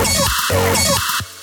よし!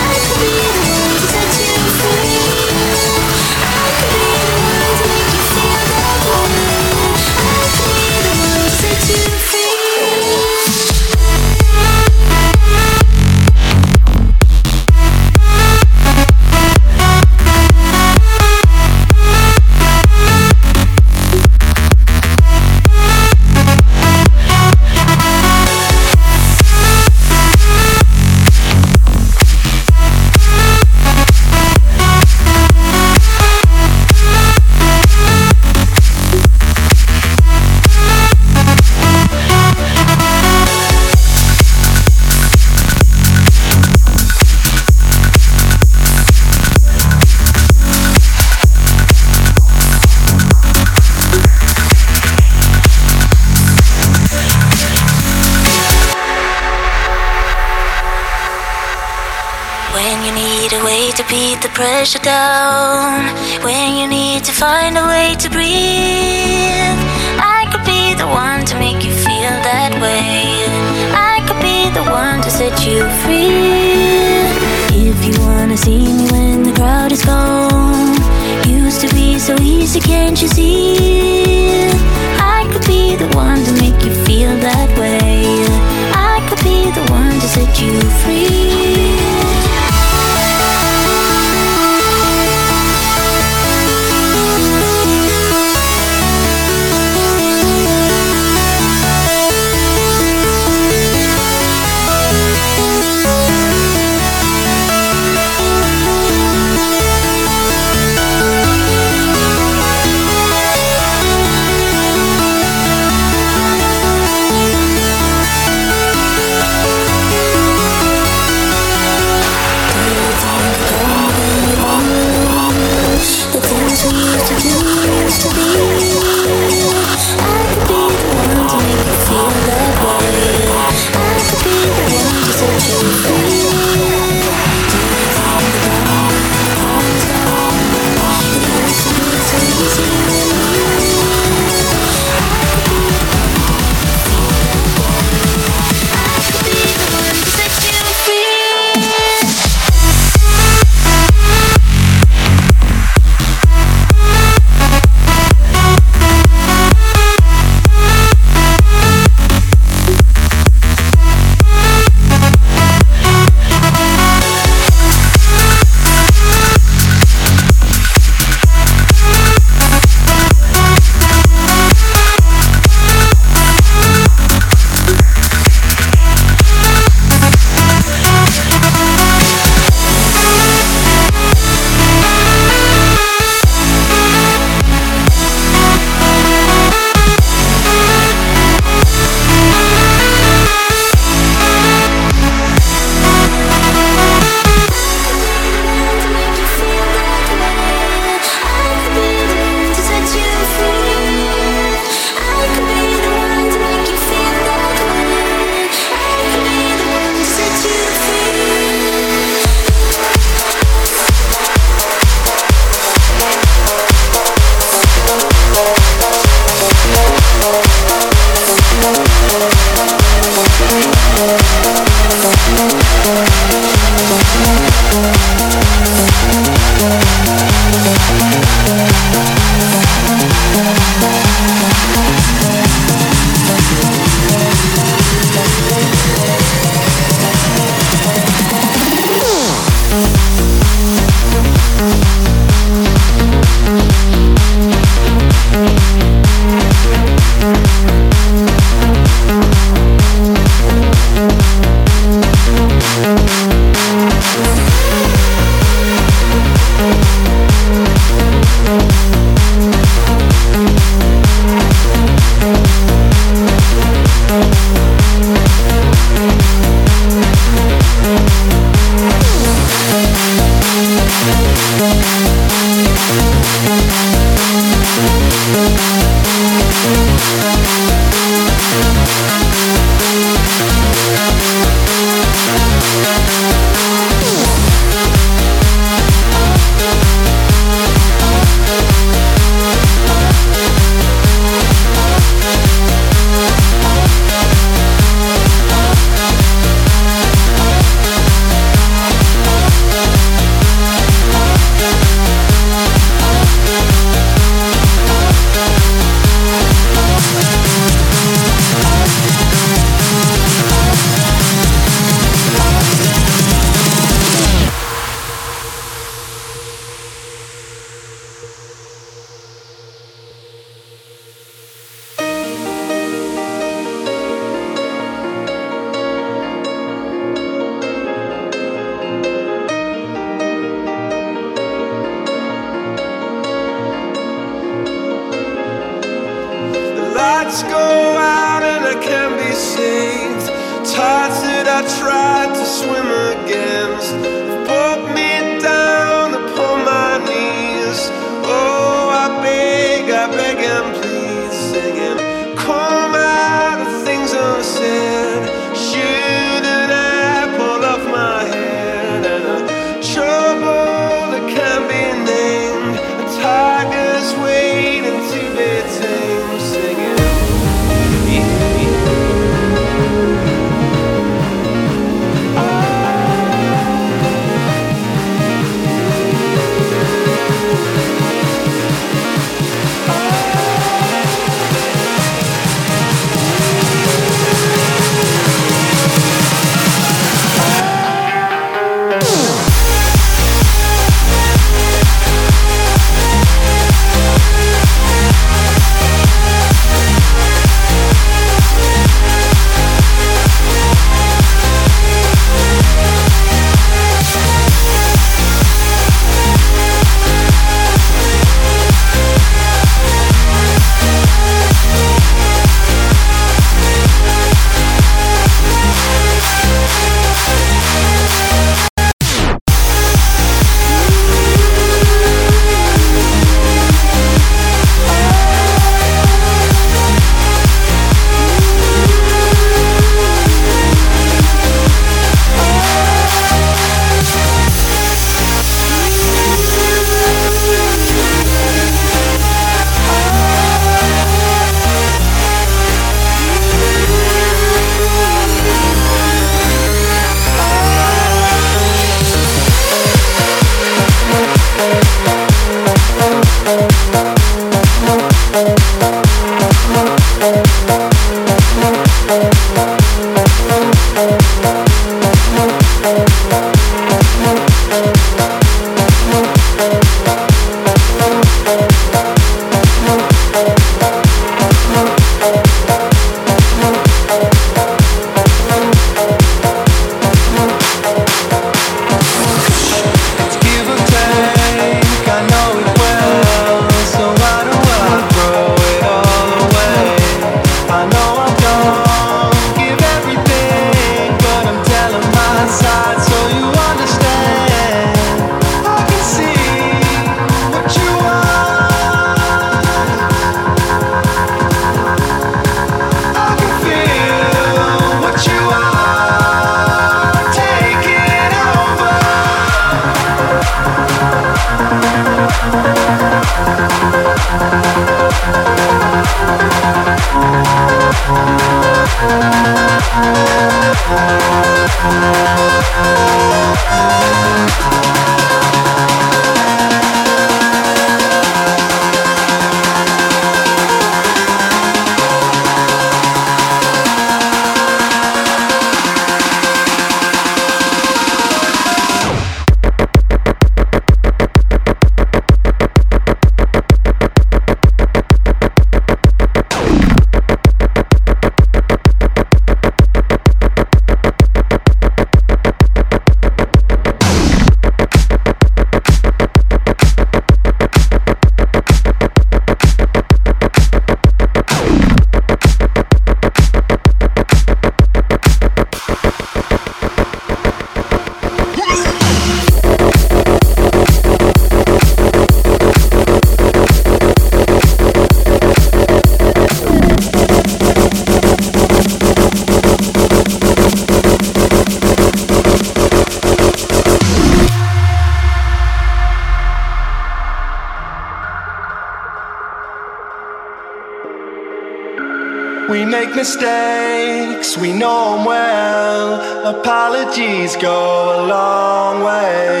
Mistakes, we know them well. Apologies go a long way.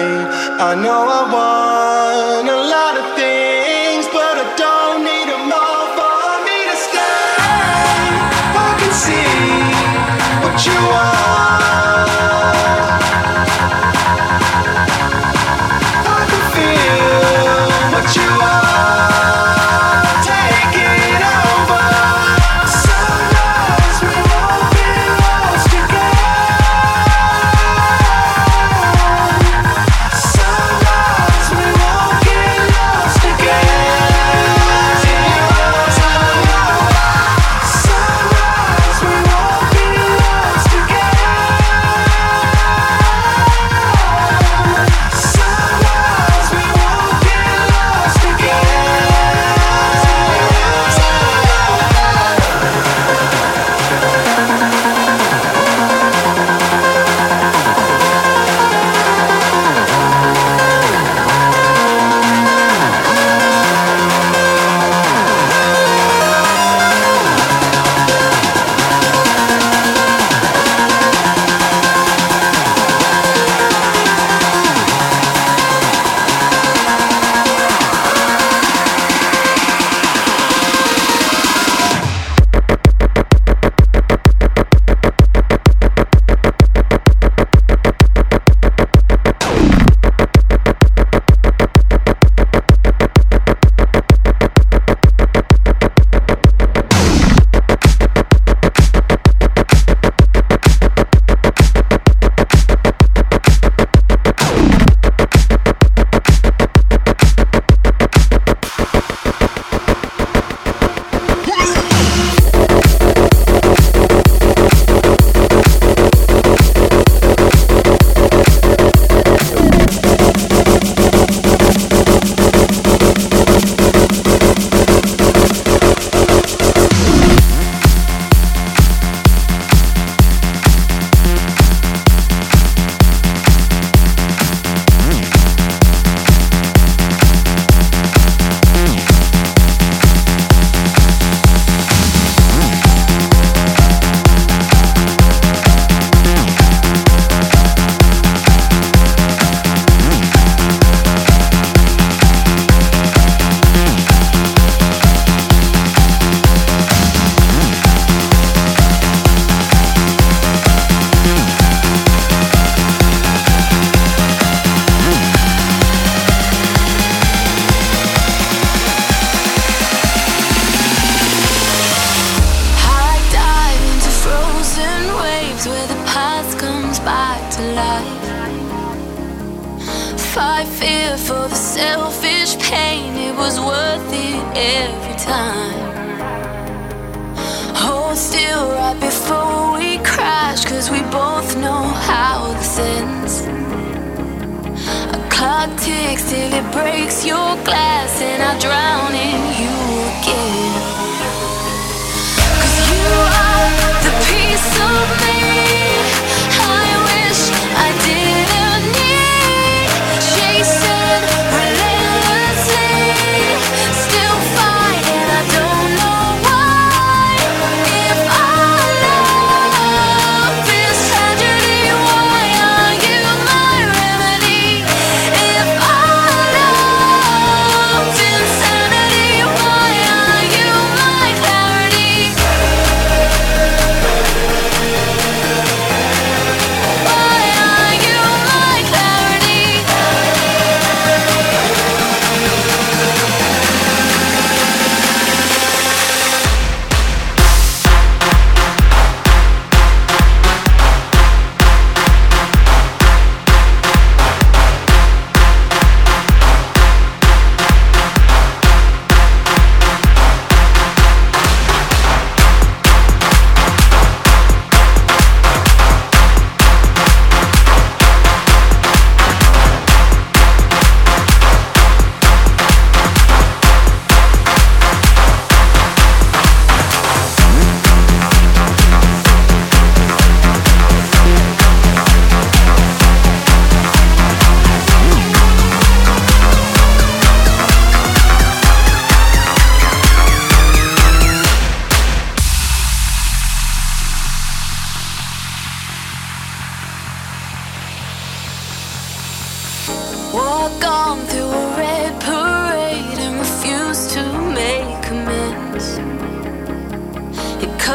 I know I want a lot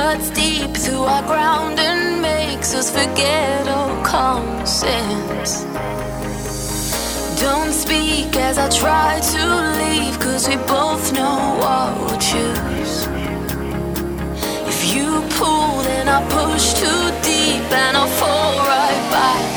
cuts deep through our ground and makes us forget all common sense. Don't speak as I try to leave, cause we both know what we'll choose. If you pull, then I push too deep and I'll fall right back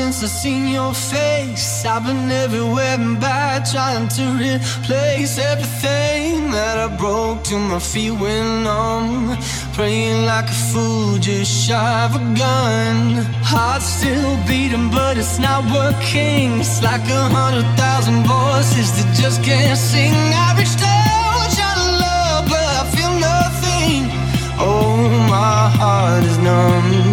since I seen your face. I've been everywhere and back trying to replace everything that I broke till my feet went numb. Praying like a fool just shy of a gun. Heart still beating, but it's not working. It's like a hundred thousand voices that just can't sing. I reached out trying to love, but I feel nothing. Oh, my heart is numb.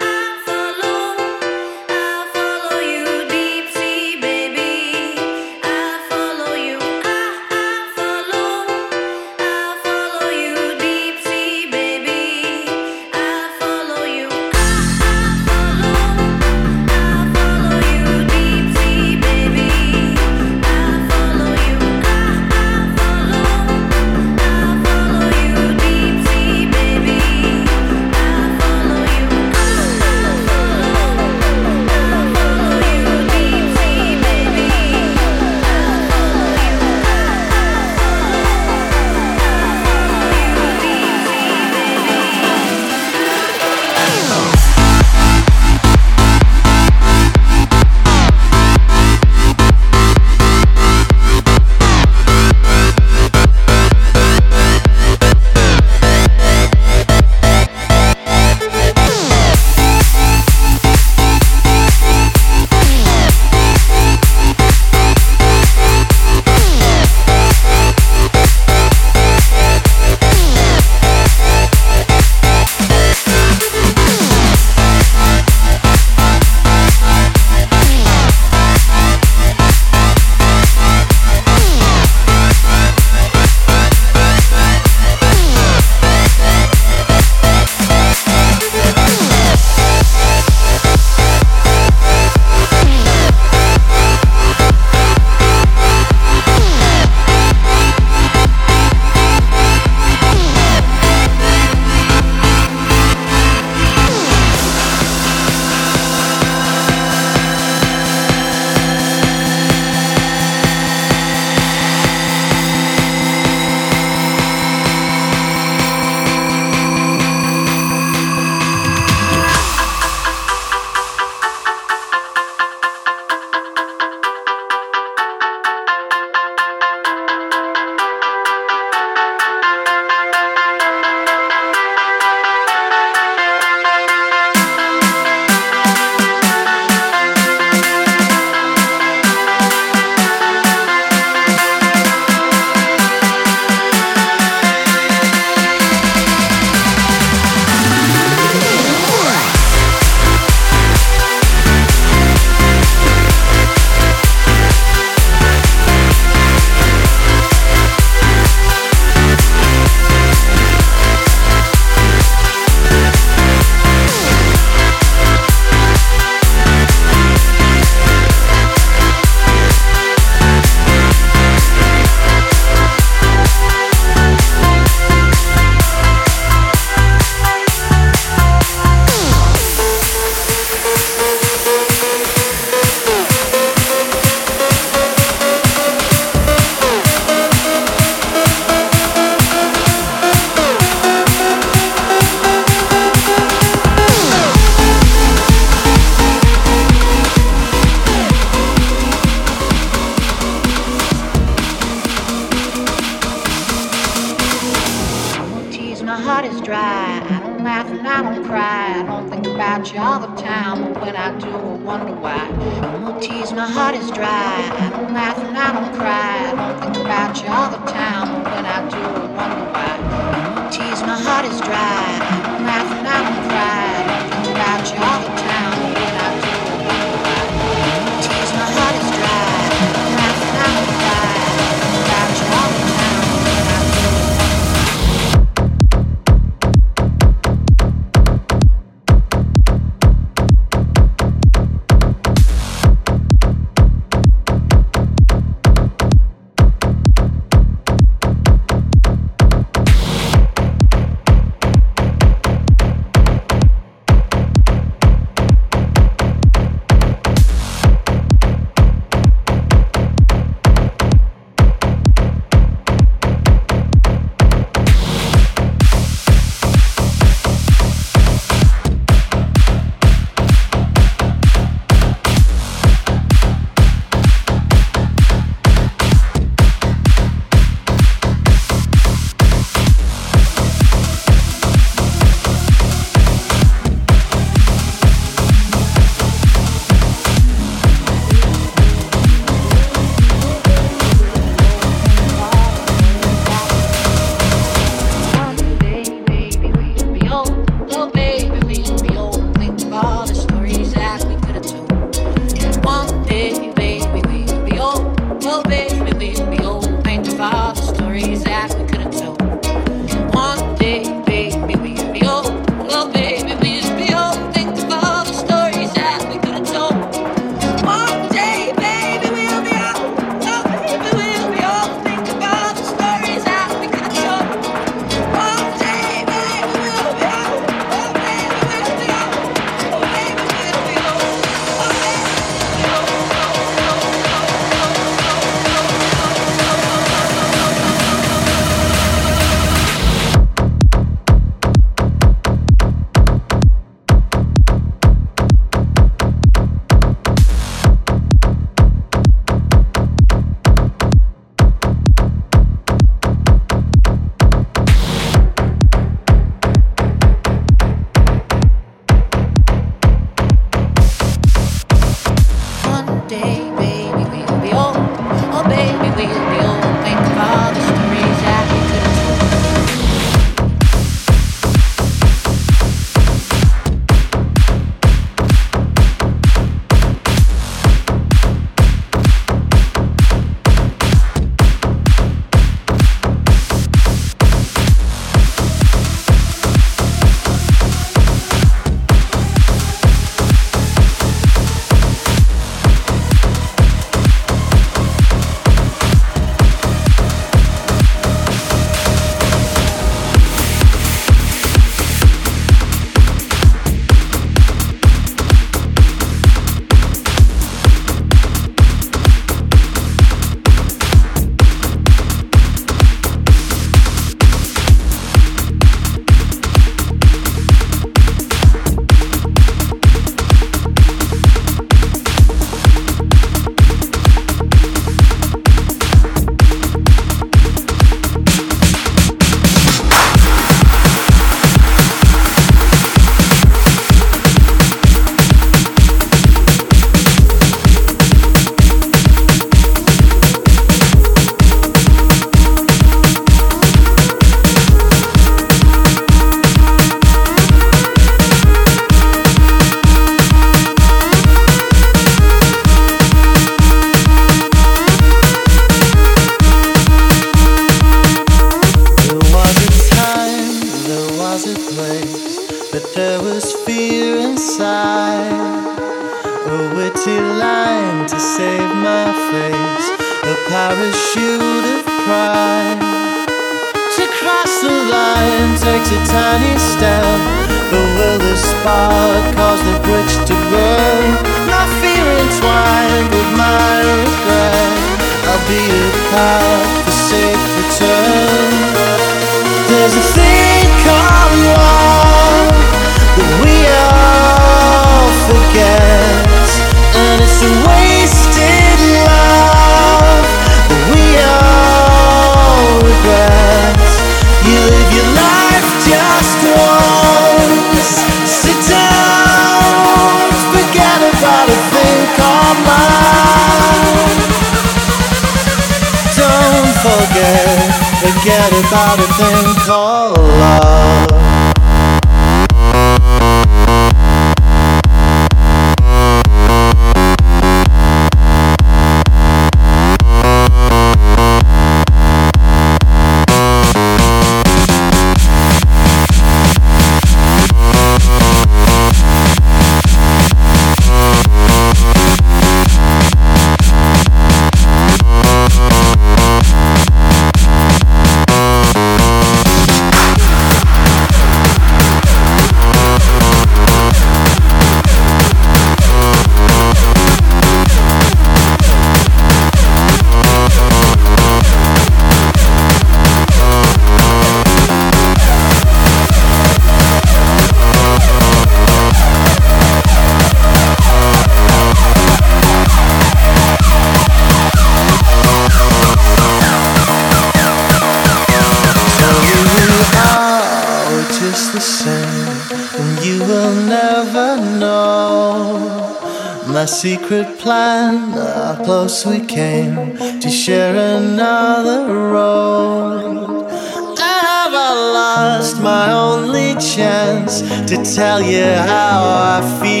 we came to share another road. and have I lost my only chance to tell you how I feel?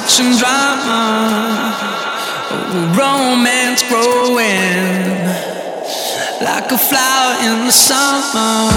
fiction drama, romance growing like a flower in the summer.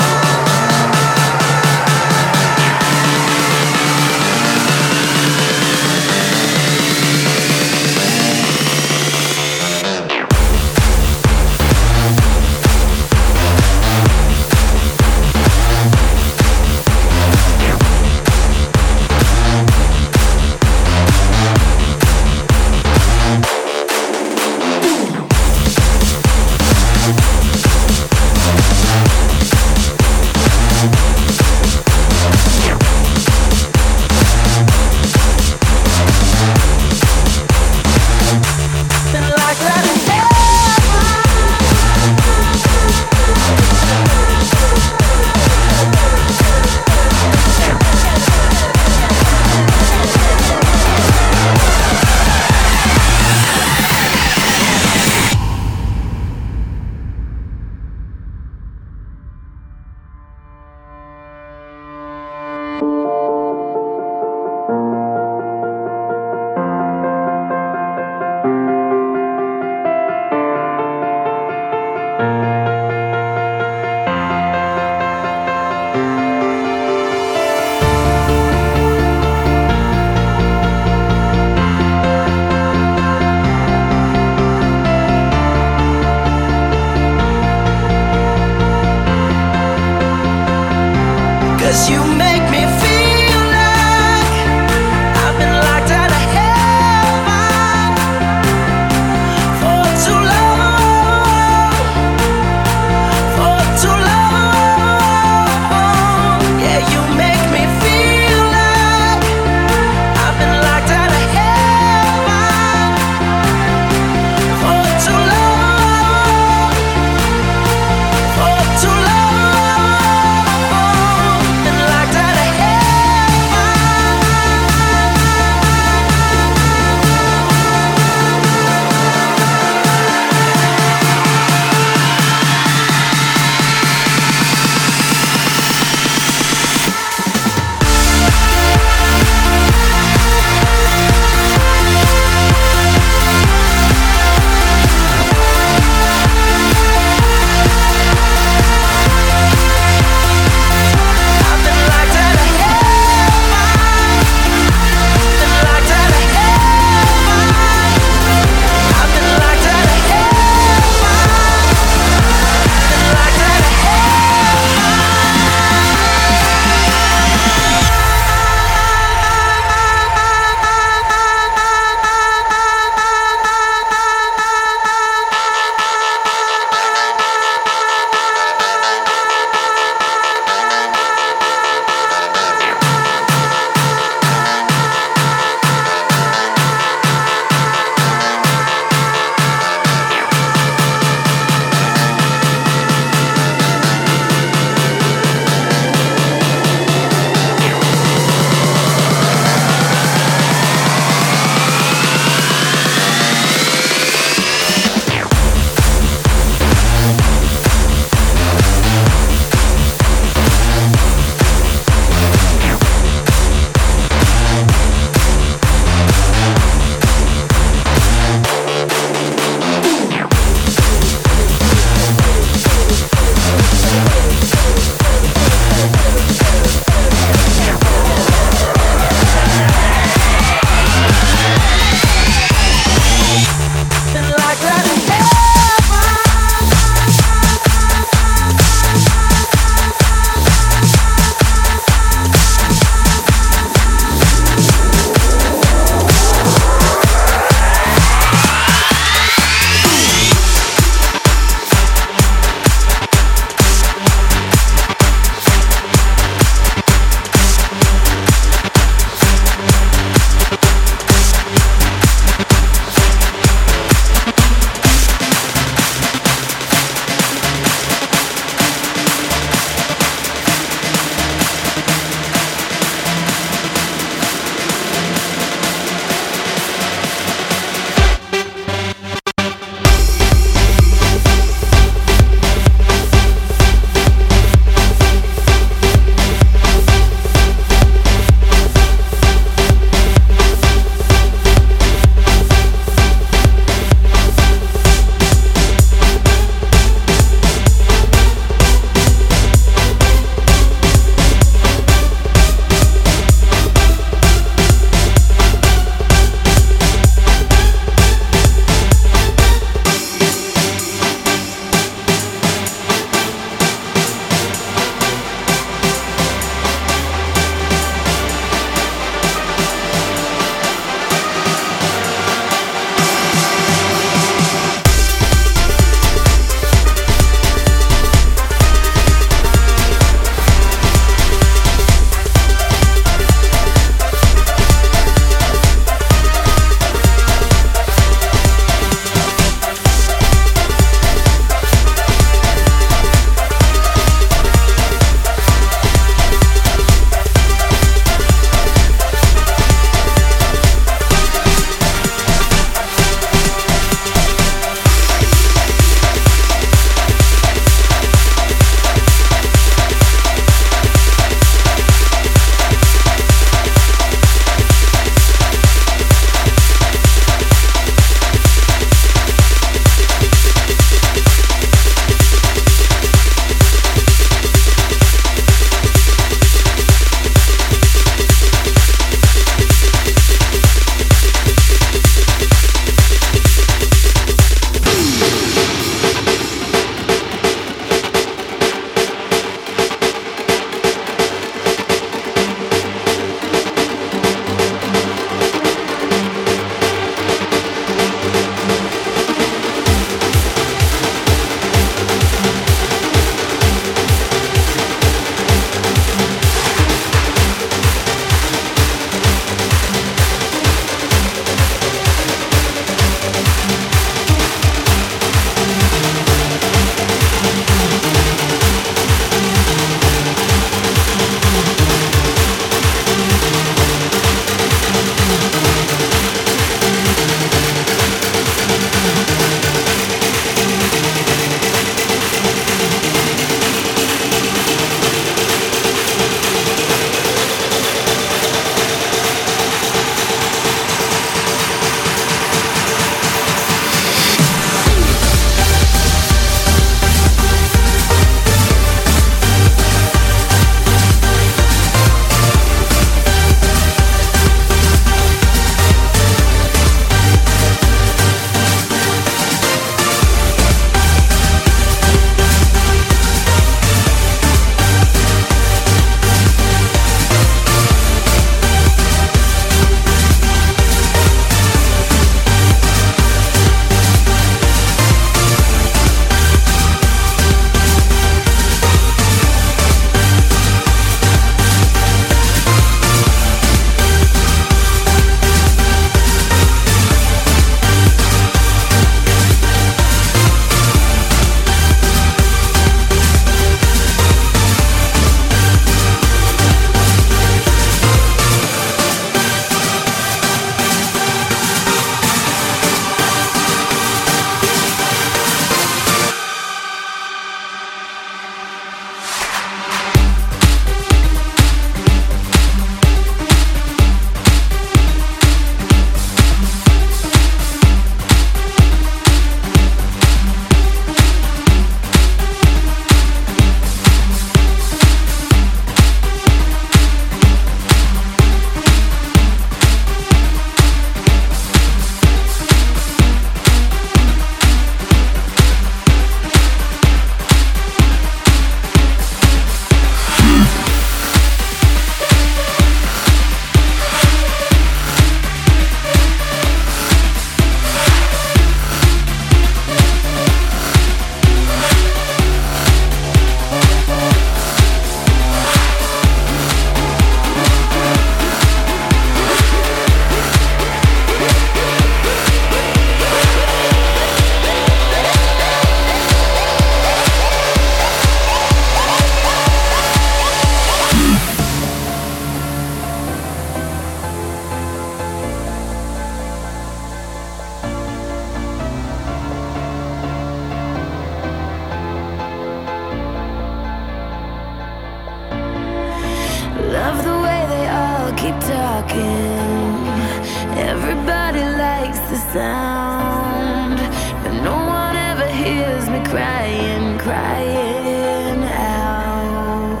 sound. And no one ever hears me crying, crying out.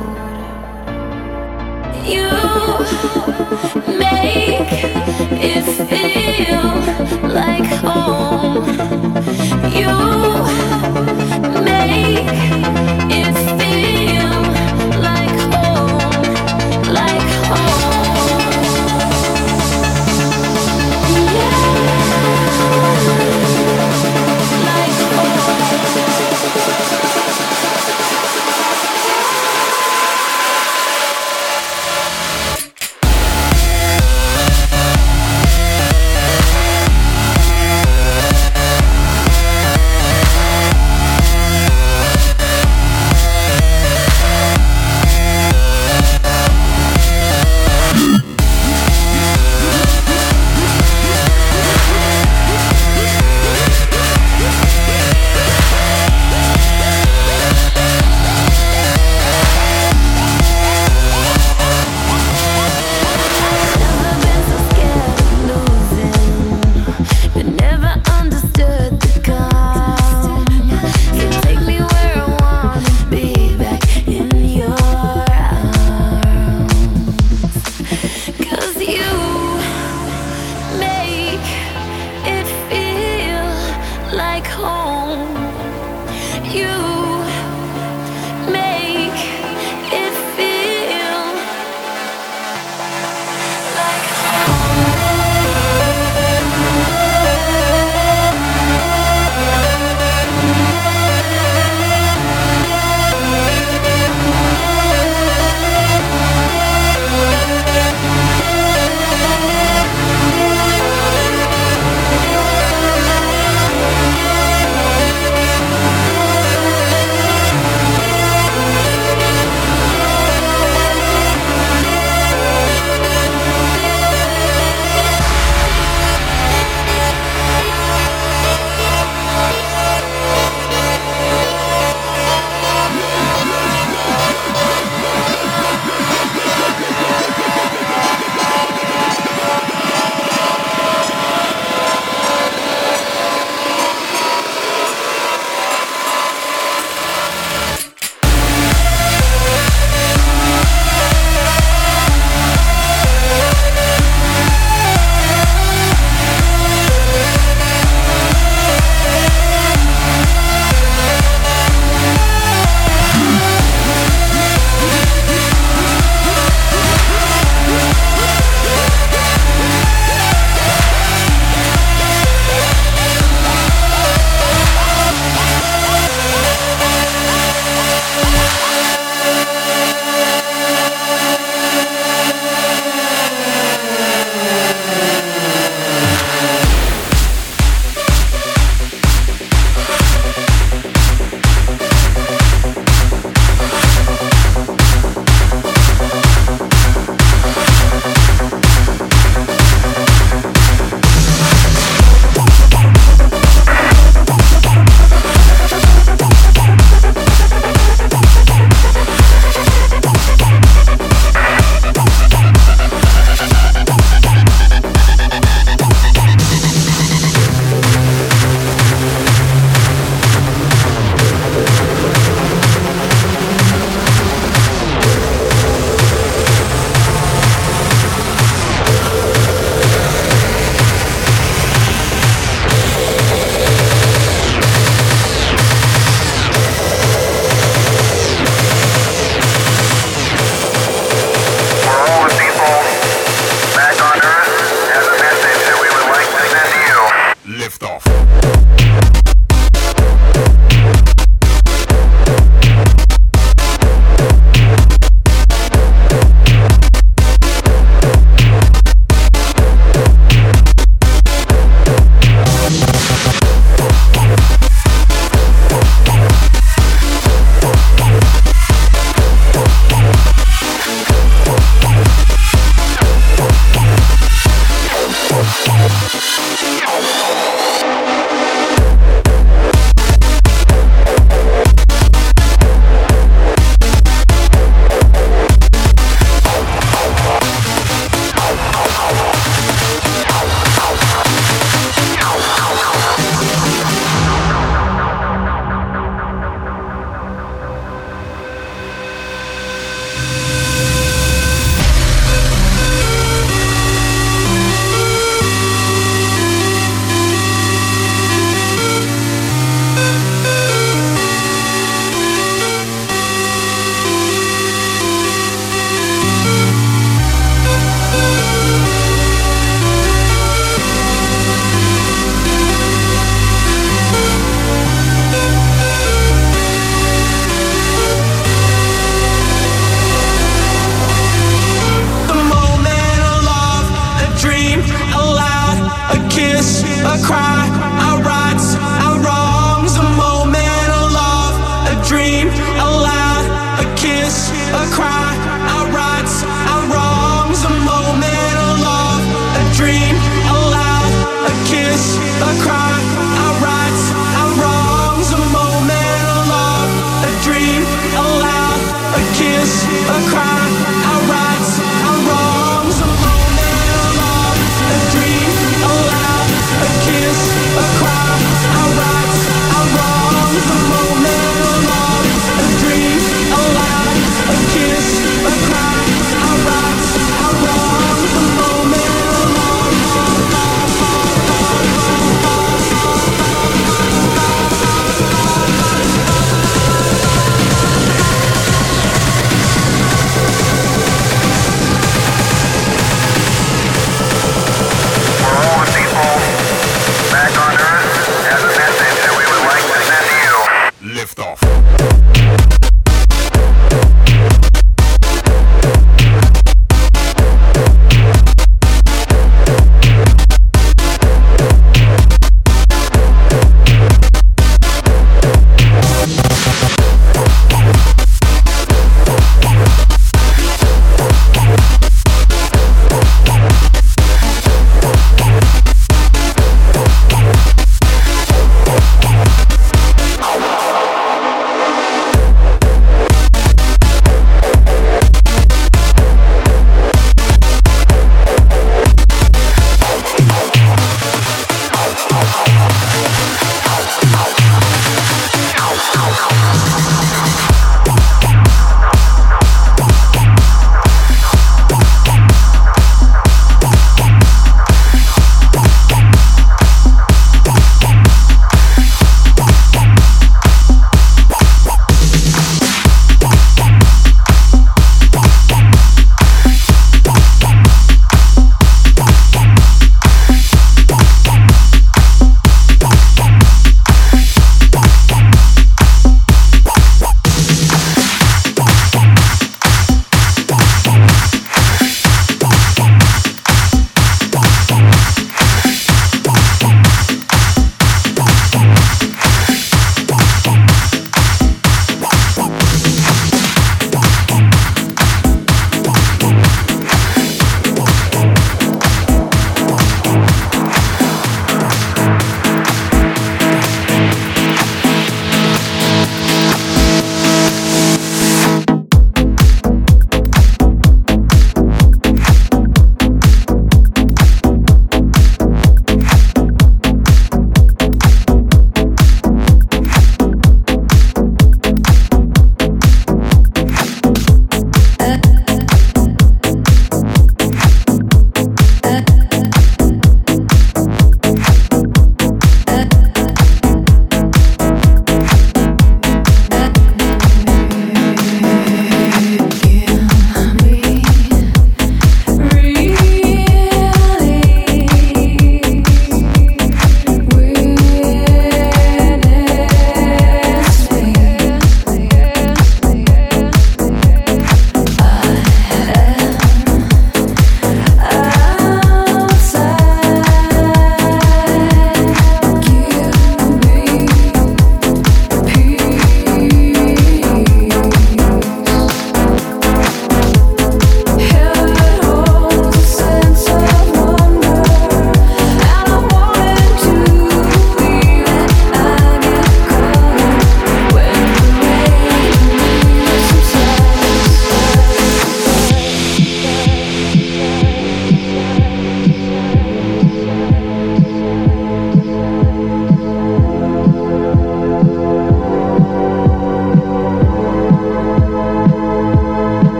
You make it feel like home. You